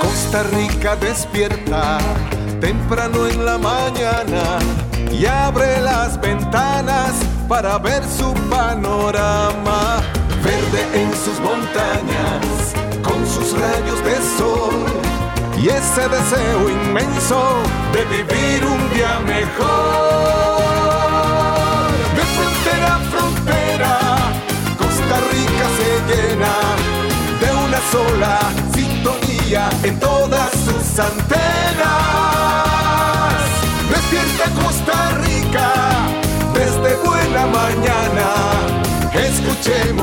Costa Rica despierta temprano en la mañana y abre las ventanas para ver su panorama. Verde en sus montañas, con sus rayos de sol y ese deseo inmenso de vivir un día mejor. De frontera a frontera, Costa Rica se llena sola sintonía en todas sus antenas. Despierta Costa Rica desde buena mañana. Escuchemos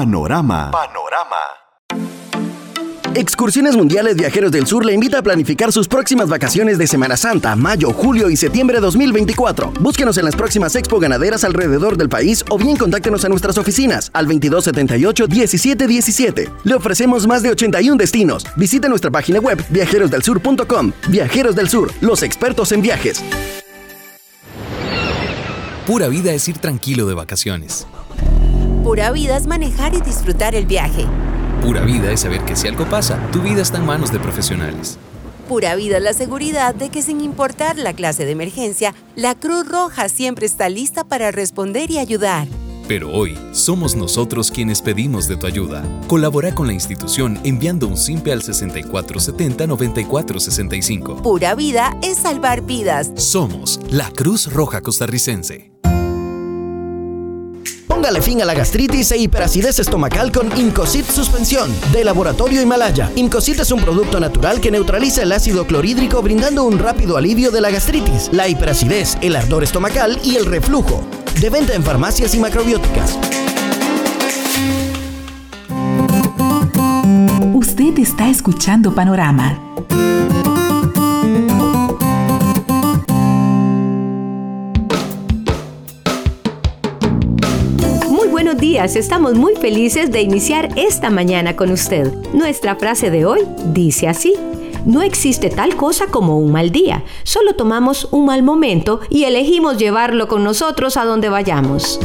Panorama. Excursiones Mundiales Viajeros del Sur le invita a planificar sus próximas vacaciones de Semana Santa, mayo, julio y septiembre de 2024. Búsquenos en las próximas expo ganaderas alrededor del país o bien contáctenos a nuestras oficinas al 2278-1717. Le ofrecemos más de 81 destinos. Visite nuestra página web viajerosdelsur.com. Viajeros del Sur, los expertos en viajes. Pura vida es ir tranquilo de vacaciones. Pura vida es manejar y disfrutar el viaje. Pura vida es saber que si algo pasa, tu vida está en manos de profesionales. Pura vida es la seguridad de que sin importar la clase de emergencia, la Cruz Roja siempre está lista para responder y ayudar. Pero hoy somos nosotros quienes pedimos de tu ayuda. Colabora con la institución enviando un simple al 6470-9465. Pura vida es salvar vidas. Somos la Cruz Roja Costarricense. Póngale fin a la gastritis e hiperacidez estomacal con Incocit Suspensión de Laboratorio Himalaya. Incocit es un producto natural que neutraliza el ácido clorhídrico brindando un rápido alivio de la gastritis, la hiperacidez, el ardor estomacal y el reflujo. De venta en farmacias y macrobióticas. Usted está escuchando Panorama. Estamos muy felices de iniciar esta mañana con usted. Nuestra frase de hoy dice así. No existe tal cosa como un mal día, solo tomamos un mal momento y elegimos llevarlo con nosotros a donde vayamos.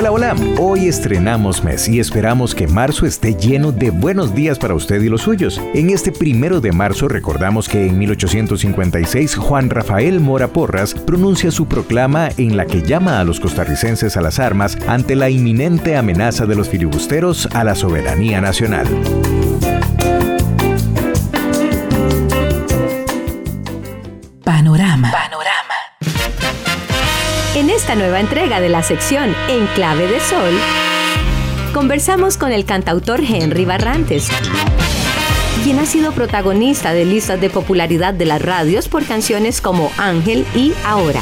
Hola, hola. Hoy estrenamos mes y esperamos que marzo esté lleno de buenos días para usted y los suyos. En este primero de marzo recordamos que en 1856 Juan Rafael Mora Porras pronuncia su proclama en la que llama a los costarricenses a las armas ante la inminente amenaza de los filibusteros a la soberanía nacional. En esta nueva entrega de la sección En Clave de Sol, conversamos con el cantautor Henry Barrantes quien ha sido protagonista de listas de popularidad de las radios por canciones como Ángel y Ahora.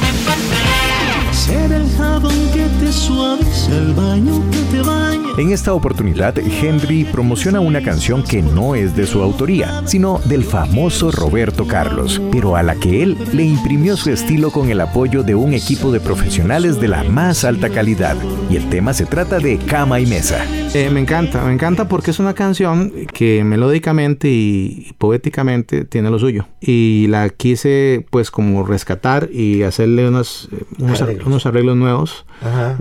En esta oportunidad, Henry promociona una canción que no es de su autoría, sino del famoso Roberto Carlos, pero a la que él le imprimió su estilo con el apoyo de un equipo de profesionales de la más alta calidad. Y el tema se trata de Cama y Mesa. Eh, me encanta, me encanta porque es una canción que melódicamente y poéticamente tiene lo suyo. Y la quise pues como rescatar y hacerle unos, eh, unos, arreglos. nuevos.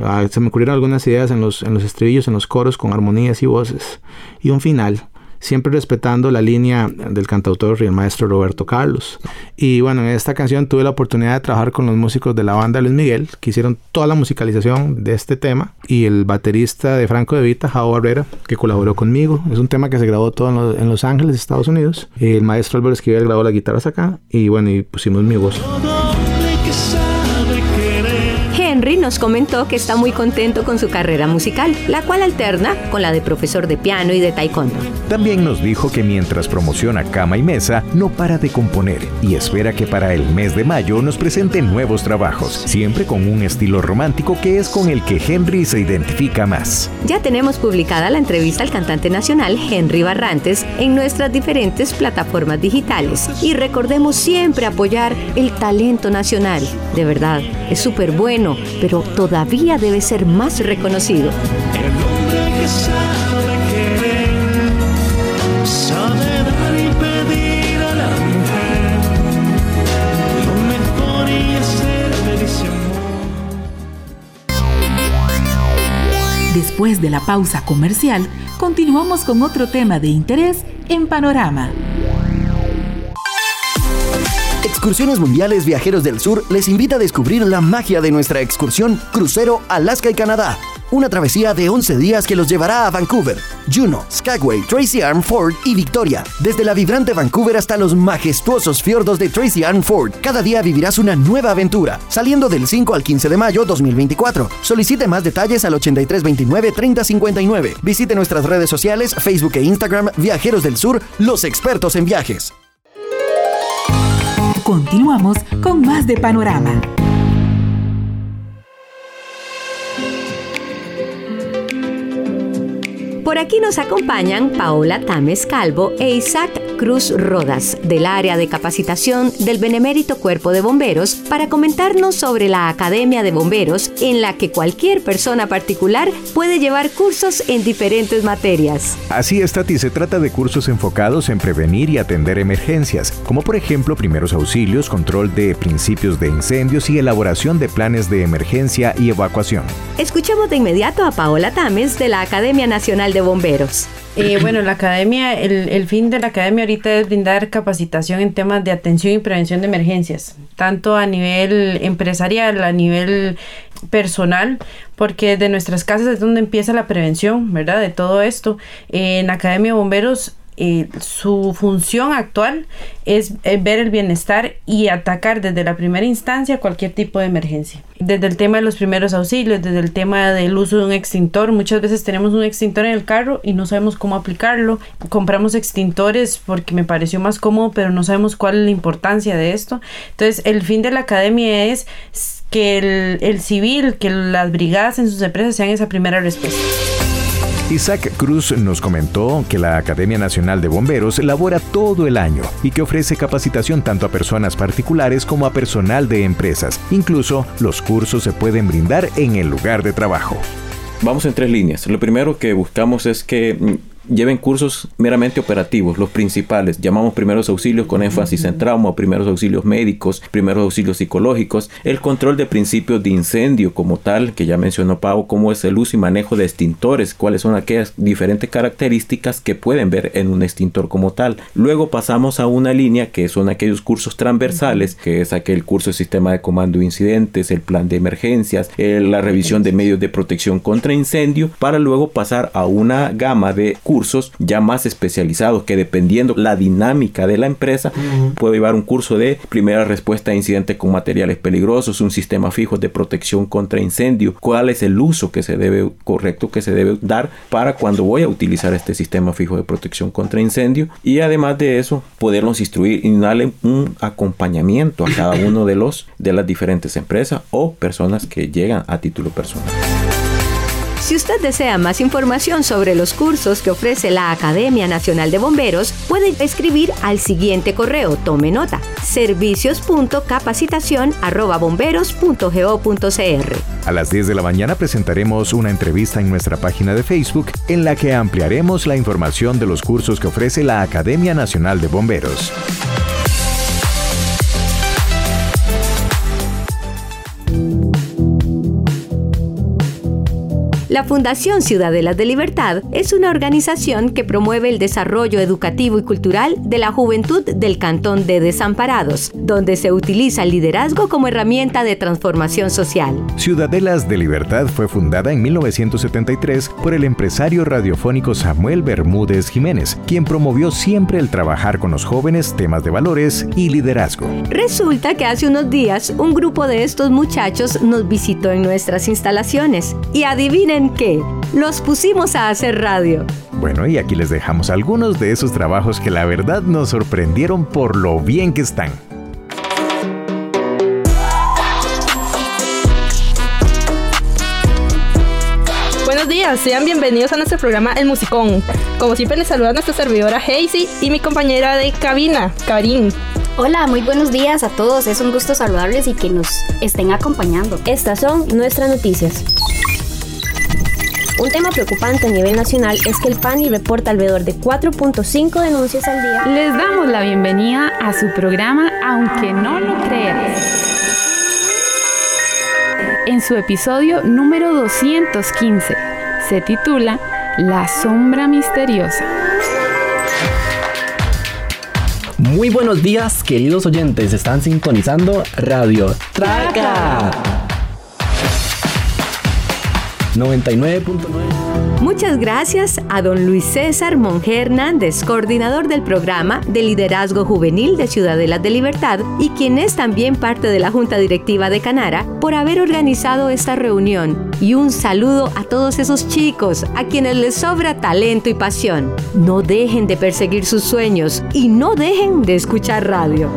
Ah, se me ocurrieron algunas ideas en los, en los estribillos, en los coros con armonías y voces. Y un final siempre respetando la línea del cantautor y el maestro Roberto Carlos. Y bueno, en esta canción tuve la oportunidad de trabajar con los músicos de la banda Luis Miguel, que hicieron toda la musicalización de este tema, y el baterista de Franco de Vita, Jao Barrera, que colaboró conmigo. Es un tema que se grabó todo en, Los Ángeles, Estados Unidos. El maestro Álvaro Esquivel grabó las guitarras acá, y bueno, y pusimos mi voz. Henry nos comentó que está muy contento con su carrera musical, la cual alterna con la de profesor de piano y de taekwondo. También nos dijo que mientras promociona Cama y Mesa, no para de componer y espera que para el mes de mayo nos presente nuevos trabajos, siempre con un estilo romántico que es con el que Henry se identifica más. Ya tenemos publicada la entrevista al cantante nacional Henry Barrantes en nuestras diferentes plataformas digitales y recordemos siempre apoyar el talento nacional. De verdad, es súper bueno pero todavía debe ser más reconocido. Después de la pausa comercial, continuamos con otro tema de interés en Panorama. Excursiones Mundiales Viajeros del Sur les invita a descubrir la magia de nuestra excursión Crucero Alaska y Canadá. Una travesía de 11 días que los llevará a Vancouver, Juneau, Skagway, Tracy Arm Ford y Victoria. Desde la vibrante Vancouver hasta los majestuosos fiordos de Tracy Arm Ford, cada día vivirás una nueva aventura, saliendo del 5 al 15 de mayo 2024. Solicite más detalles al 8329-3059. Visite nuestras redes sociales, Facebook e Instagram, Viajeros del Sur, los expertos en viajes. Continuamos con más de Panorama. Por aquí nos acompañan Paola Tames Calvo e Isaac Cruz Rodas, del área de capacitación del Benemérito Cuerpo de Bomberos, para comentarnos sobre la Academia de Bomberos, en la que cualquier persona particular puede llevar cursos en diferentes materias. Así es, Tati, se trata de cursos enfocados en prevenir y atender emergencias, como por ejemplo primeros auxilios, control de principios de incendios y elaboración de planes de emergencia y evacuación. Escuchemos de inmediato a Paola Tames de la Academia Nacional de bomberos. Eh, bueno, la academia, el, el, fin de la academia ahorita es brindar capacitación en temas de atención y prevención de emergencias, tanto a nivel empresarial, a nivel personal, porque de nuestras casas es donde empieza la prevención, ¿verdad? De todo esto. en la Academia de Bomberos su función actual es, ver el bienestar y atacar desde la primera instancia cualquier tipo de emergencia. Desde el tema de los primeros auxilios, desde el tema del uso de un extintor, muchas veces tenemos un extintor en el carro y no sabemos cómo aplicarlo. Compramos extintores porque me pareció más cómodo, pero no sabemos cuál es la importancia de esto. Entonces, el fin de la academia es que el, civil, que las brigadas en sus empresas sean esa primera respuesta. Isaac Cruz nos comentó que la Academia Nacional de Bomberos labora todo el año y que ofrece capacitación tanto a personas particulares como a personal de empresas. Incluso los cursos se pueden brindar en el lugar de trabajo. Vamos en tres líneas. Lo primero que buscamos es que mm, lleven cursos meramente operativos, los principales. Llamamos primeros auxilios con énfasis en trauma, primeros auxilios médicos, primeros auxilios psicológicos, el control de principios de incendio como tal, que ya mencionó Pau, cómo es el uso y manejo de extintores, cuáles son aquellas diferentes características que pueden ver en un extintor como tal. Luego pasamos a una línea que son aquellos cursos transversales, que es aquel curso de sistema de comando de incidentes, el plan de emergencias, la revisión de medios de protección contra incendio, para luego pasar a una gama de cursos cursos ya más especializados que dependiendo la dinámica de la empresa, puedo llevar un curso de primera respuesta a incidentes con materiales peligrosos, un sistema fijo de protección contra incendio, cuál es el uso que se debe correcto que se debe dar para cuando voy a utilizar este sistema fijo de protección contra incendio y además de eso poderlos instruir y darle un acompañamiento a cada uno de los de las diferentes empresas o personas que llegan a título personal. Si usted desea más información sobre los cursos que ofrece la Academia Nacional de Bomberos, puede escribir al siguiente correo, tome nota, servicios.capacitación.bomberos.go.cr. A las 10 de la mañana presentaremos una entrevista en nuestra página de Facebook en la que ampliaremos la información de los cursos que ofrece la Academia Nacional de Bomberos. La Fundación Ciudadelas de Libertad es una organización que promueve el desarrollo educativo y cultural de la juventud del Cantón de Desamparados, donde se utiliza el liderazgo como herramienta de transformación social. Ciudadelas de Libertad fue fundada en 1973 por el empresario radiofónico Samuel Bermúdez Jiménez, quien promovió siempre el trabajar con los jóvenes temas de valores y liderazgo. Resulta que hace unos días un grupo de estos muchachos nos visitó en nuestras instalaciones y adivinen qué? Los pusimos a hacer radio. Bueno, y aquí les dejamos algunos de esos trabajos que la verdad nos sorprendieron por lo bien que están. Buenos días, sean bienvenidos a nuestro programa El Musicón. Como siempre les saluda nuestra servidora Hazy y mi compañera de cabina, Karin. Hola, muy buenos días a todos. Es un gusto saludarles y que nos estén acompañando. Estas son nuestras noticias. Un tema preocupante a nivel nacional es que el PANI reporta alrededor de 4.5 denuncias al día. Les damos la bienvenida a su programa Aunque no lo creas. En su episodio número 215 se titula La sombra misteriosa. Muy buenos días, queridos oyentes. Están sintonizando Radio Traca. 99.9. Muchas gracias a don Luis César Monge Hernández, coordinador del programa de liderazgo juvenil de Ciudadelas de Libertad y quien es también parte de la Junta Directiva de Canara, por haber organizado esta reunión. Y un saludo a todos esos chicos a quienes les sobra talento y pasión. No dejen de perseguir sus sueños y no dejen de escuchar radio.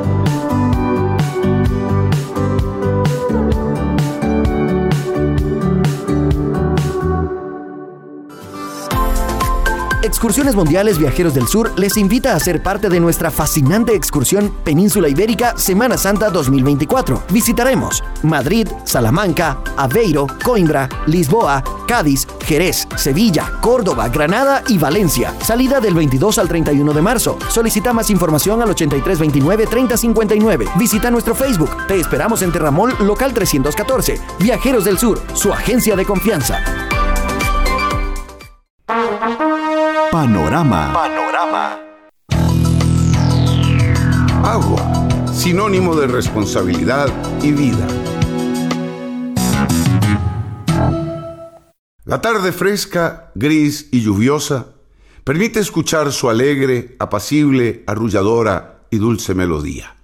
Excursiones Mundiales Viajeros del Sur les invita a ser parte de nuestra fascinante excursión Península Ibérica Semana Santa 2024. Visitaremos Madrid, Salamanca, Aveiro, Coimbra, Lisboa, Cádiz, Jerez, Sevilla, Córdoba, Granada y Valencia. Salida del 22 al 31 de marzo. Solicita más información al 8329-3059. Visita nuestro Facebook. Te esperamos en Terramol, local 314. Viajeros del Sur, su agencia de confianza. Panorama. Panorama. Agua, sinónimo de responsabilidad y vida. La tarde fresca, gris y lluviosa permite escuchar su alegre, apacible, arrulladora y dulce melodía.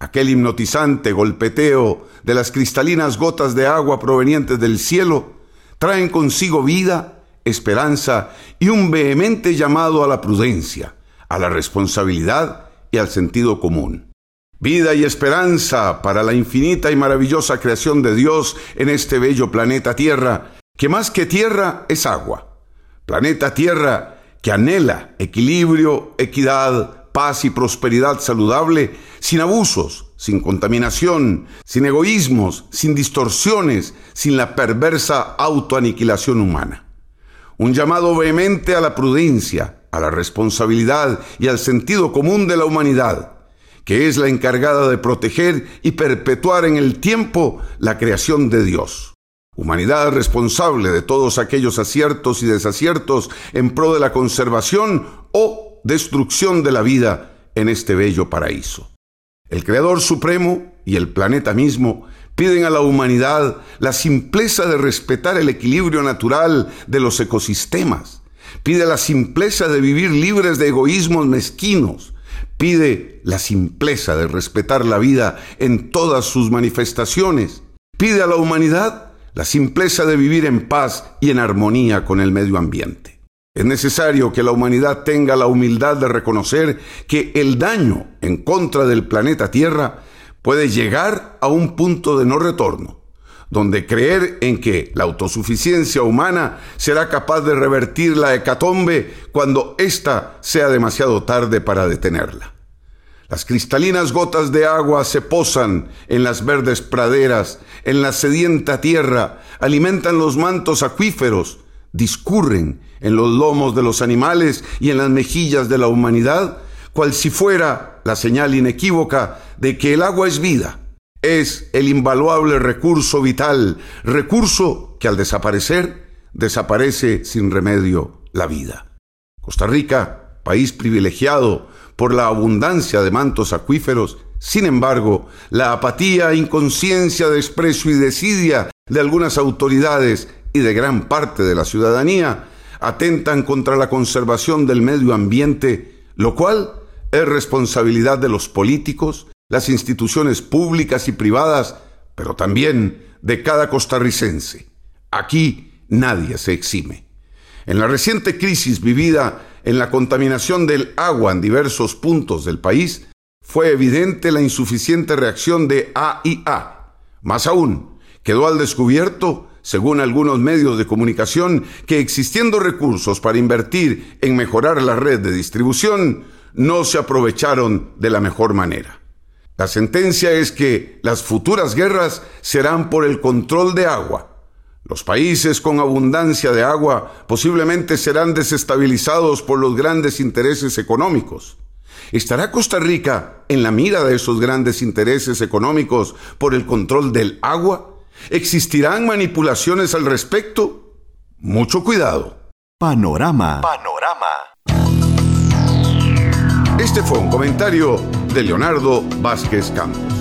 Aquel hipnotizante golpeteo de las cristalinas gotas de agua provenientes del cielo traen consigo vida esperanza y un vehemente llamado a la prudencia, a la responsabilidad y al sentido común. Vida y esperanza para la infinita y maravillosa creación de Dios en este bello planeta Tierra, que más que tierra es agua. Planeta Tierra que anhela equilibrio, equidad, paz y prosperidad saludable, sin abusos, sin contaminación, sin egoísmos, sin distorsiones, sin la perversa autoaniquilación humana un llamado vehemente a la prudencia, a la responsabilidad y al sentido común de la humanidad, que es la encargada de proteger y perpetuar en el tiempo la creación de Dios. Humanidad responsable de todos aquellos aciertos y desaciertos en pro de la conservación o destrucción de la vida en este bello paraíso. El Creador Supremo y el planeta mismo piden a la humanidad la simpleza de respetar el equilibrio natural de los ecosistemas, Pide la simpleza de vivir libres de egoísmos mezquinos. Pide la simpleza de respetar la vida en todas sus manifestaciones. Pide a la humanidad la simpleza de vivir en paz y en armonía con el medio ambiente. Es necesario que la humanidad tenga la humildad de reconocer que el daño en contra del planeta Tierra puede llegar a un punto de no retorno, donde creer en que la autosuficiencia humana será capaz de revertir la hecatombe cuando ésta sea demasiado tarde para detenerla. Las cristalinas gotas de agua se posan en las verdes praderas, en la sedienta tierra, alimentan los mantos acuíferos, discurren en los lomos de los animales y en las mejillas de la humanidad, cual si fuera la señal inequívoca de que el agua es vida, es el invaluable recurso vital, recurso que al desaparecer, desaparece sin remedio la vida. Costa Rica, país privilegiado por la abundancia de mantos acuíferos, sin embargo, la apatía, inconsciencia, desprecio y desidia de algunas autoridades y de gran parte de la ciudadanía atentan contra la conservación del medio ambiente, lo cual es responsabilidad de los políticos, las instituciones públicas y privadas, pero también de cada costarricense. Aquí nadie se exime. En la reciente crisis vivida en la contaminación del agua en diversos puntos del país, fue evidente la insuficiente reacción de AIA. Más aún, quedó al descubierto, según algunos medios de comunicación, que existiendo recursos para invertir en mejorar la red de distribución, no se aprovecharon de la mejor manera. La sentencia es que las futuras guerras serán por el control de agua. Los países con abundancia de agua posiblemente serán desestabilizados por los grandes intereses económicos. ¿Estará Costa Rica en la mira de esos grandes intereses económicos por el control del agua? ¿Existirán manipulaciones al respecto? Mucho cuidado. Panorama. Panorama. Este fue un comentario de Leonardo Vázquez Campos.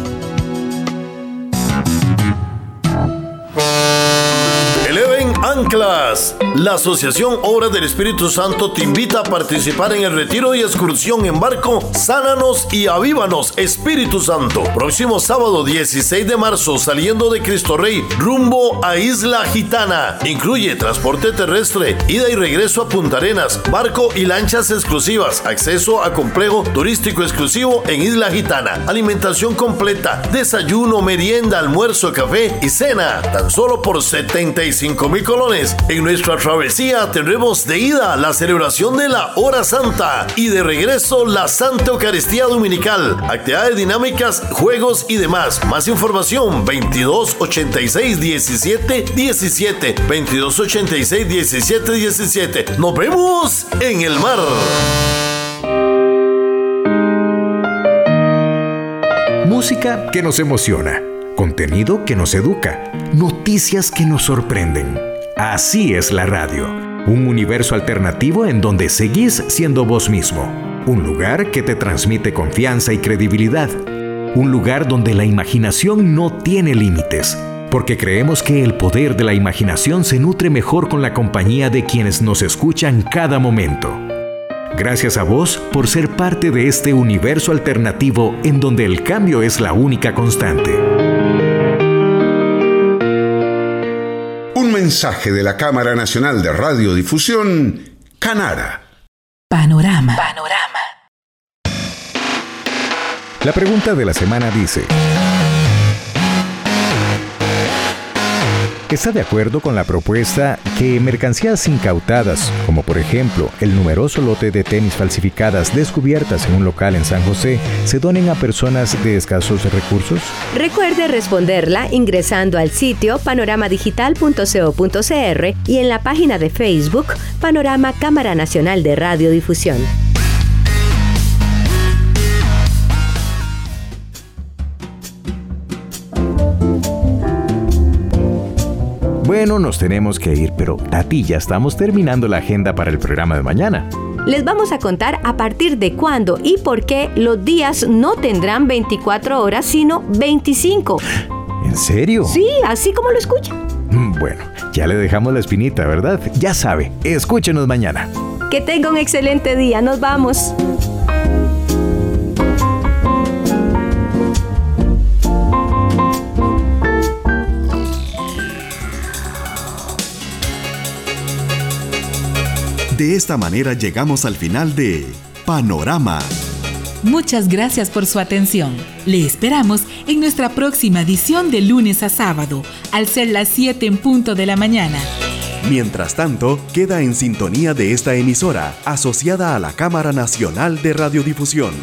La Asociación Obras del Espíritu Santo te invita a participar en el retiro y excursión en barco Sánanos y Avívanos Espíritu Santo. Próximo sábado 16 de marzo saliendo de Cristo Rey rumbo a Isla Gitana. Incluye transporte terrestre, ida y regreso a Punta Arenas, barco y lanchas exclusivas, acceso a complejo turístico exclusivo en Isla Gitana, alimentación completa, desayuno, merienda, almuerzo, café y cena. Tan solo por 75 mil En nuestra travesía tendremos de ida la celebración de la Hora Santa y de regreso la Santa Eucaristía Dominical, actividades dinámicas, juegos y demás. Más información 22 86 17 17 22 86 17 17. Nos vemos en el mar. Música que nos emociona, contenido que nos educa, noticias que nos sorprenden. Así es la radio, un universo alternativo en donde seguís siendo vos mismo, un lugar que te transmite confianza y credibilidad, un lugar donde la imaginación no tiene límites, porque creemos que el poder de la imaginación se nutre mejor con la compañía de quienes nos escuchan cada momento. Gracias a vos por ser parte de este universo alternativo en donde el cambio es la única constante. Mensaje de la Cámara Nacional de Radiodifusión, Canara. Panorama. Panorama. La pregunta de la semana dice, ¿Está de acuerdo con la propuesta que mercancías incautadas, como por ejemplo el numeroso lote de tenis falsificadas descubiertas en un local en San José, se donen a personas de escasos recursos? Recuerde responderla ingresando al sitio panoramadigital.co.cr y en la página de Facebook Panorama Cámara Nacional de Radiodifusión. Bueno, nos tenemos que ir, pero Tati, ya estamos terminando la agenda para el programa de mañana. Les vamos a contar a partir de cuándo y por qué los días no tendrán 24 horas, sino 25. ¿En serio? Sí, así como lo escuchan. Mm, bueno, ya le dejamos la espinita, ¿verdad? Ya sabe, escúchenos mañana. Que tenga un excelente día, nos vamos. De esta manera llegamos al final de Panorama. Muchas gracias por su atención. Le esperamos en nuestra próxima edición de lunes a sábado, al ser las 7 en punto de la mañana. Mientras tanto, queda en sintonía de esta emisora, asociada a la Cámara Nacional de Radiodifusión.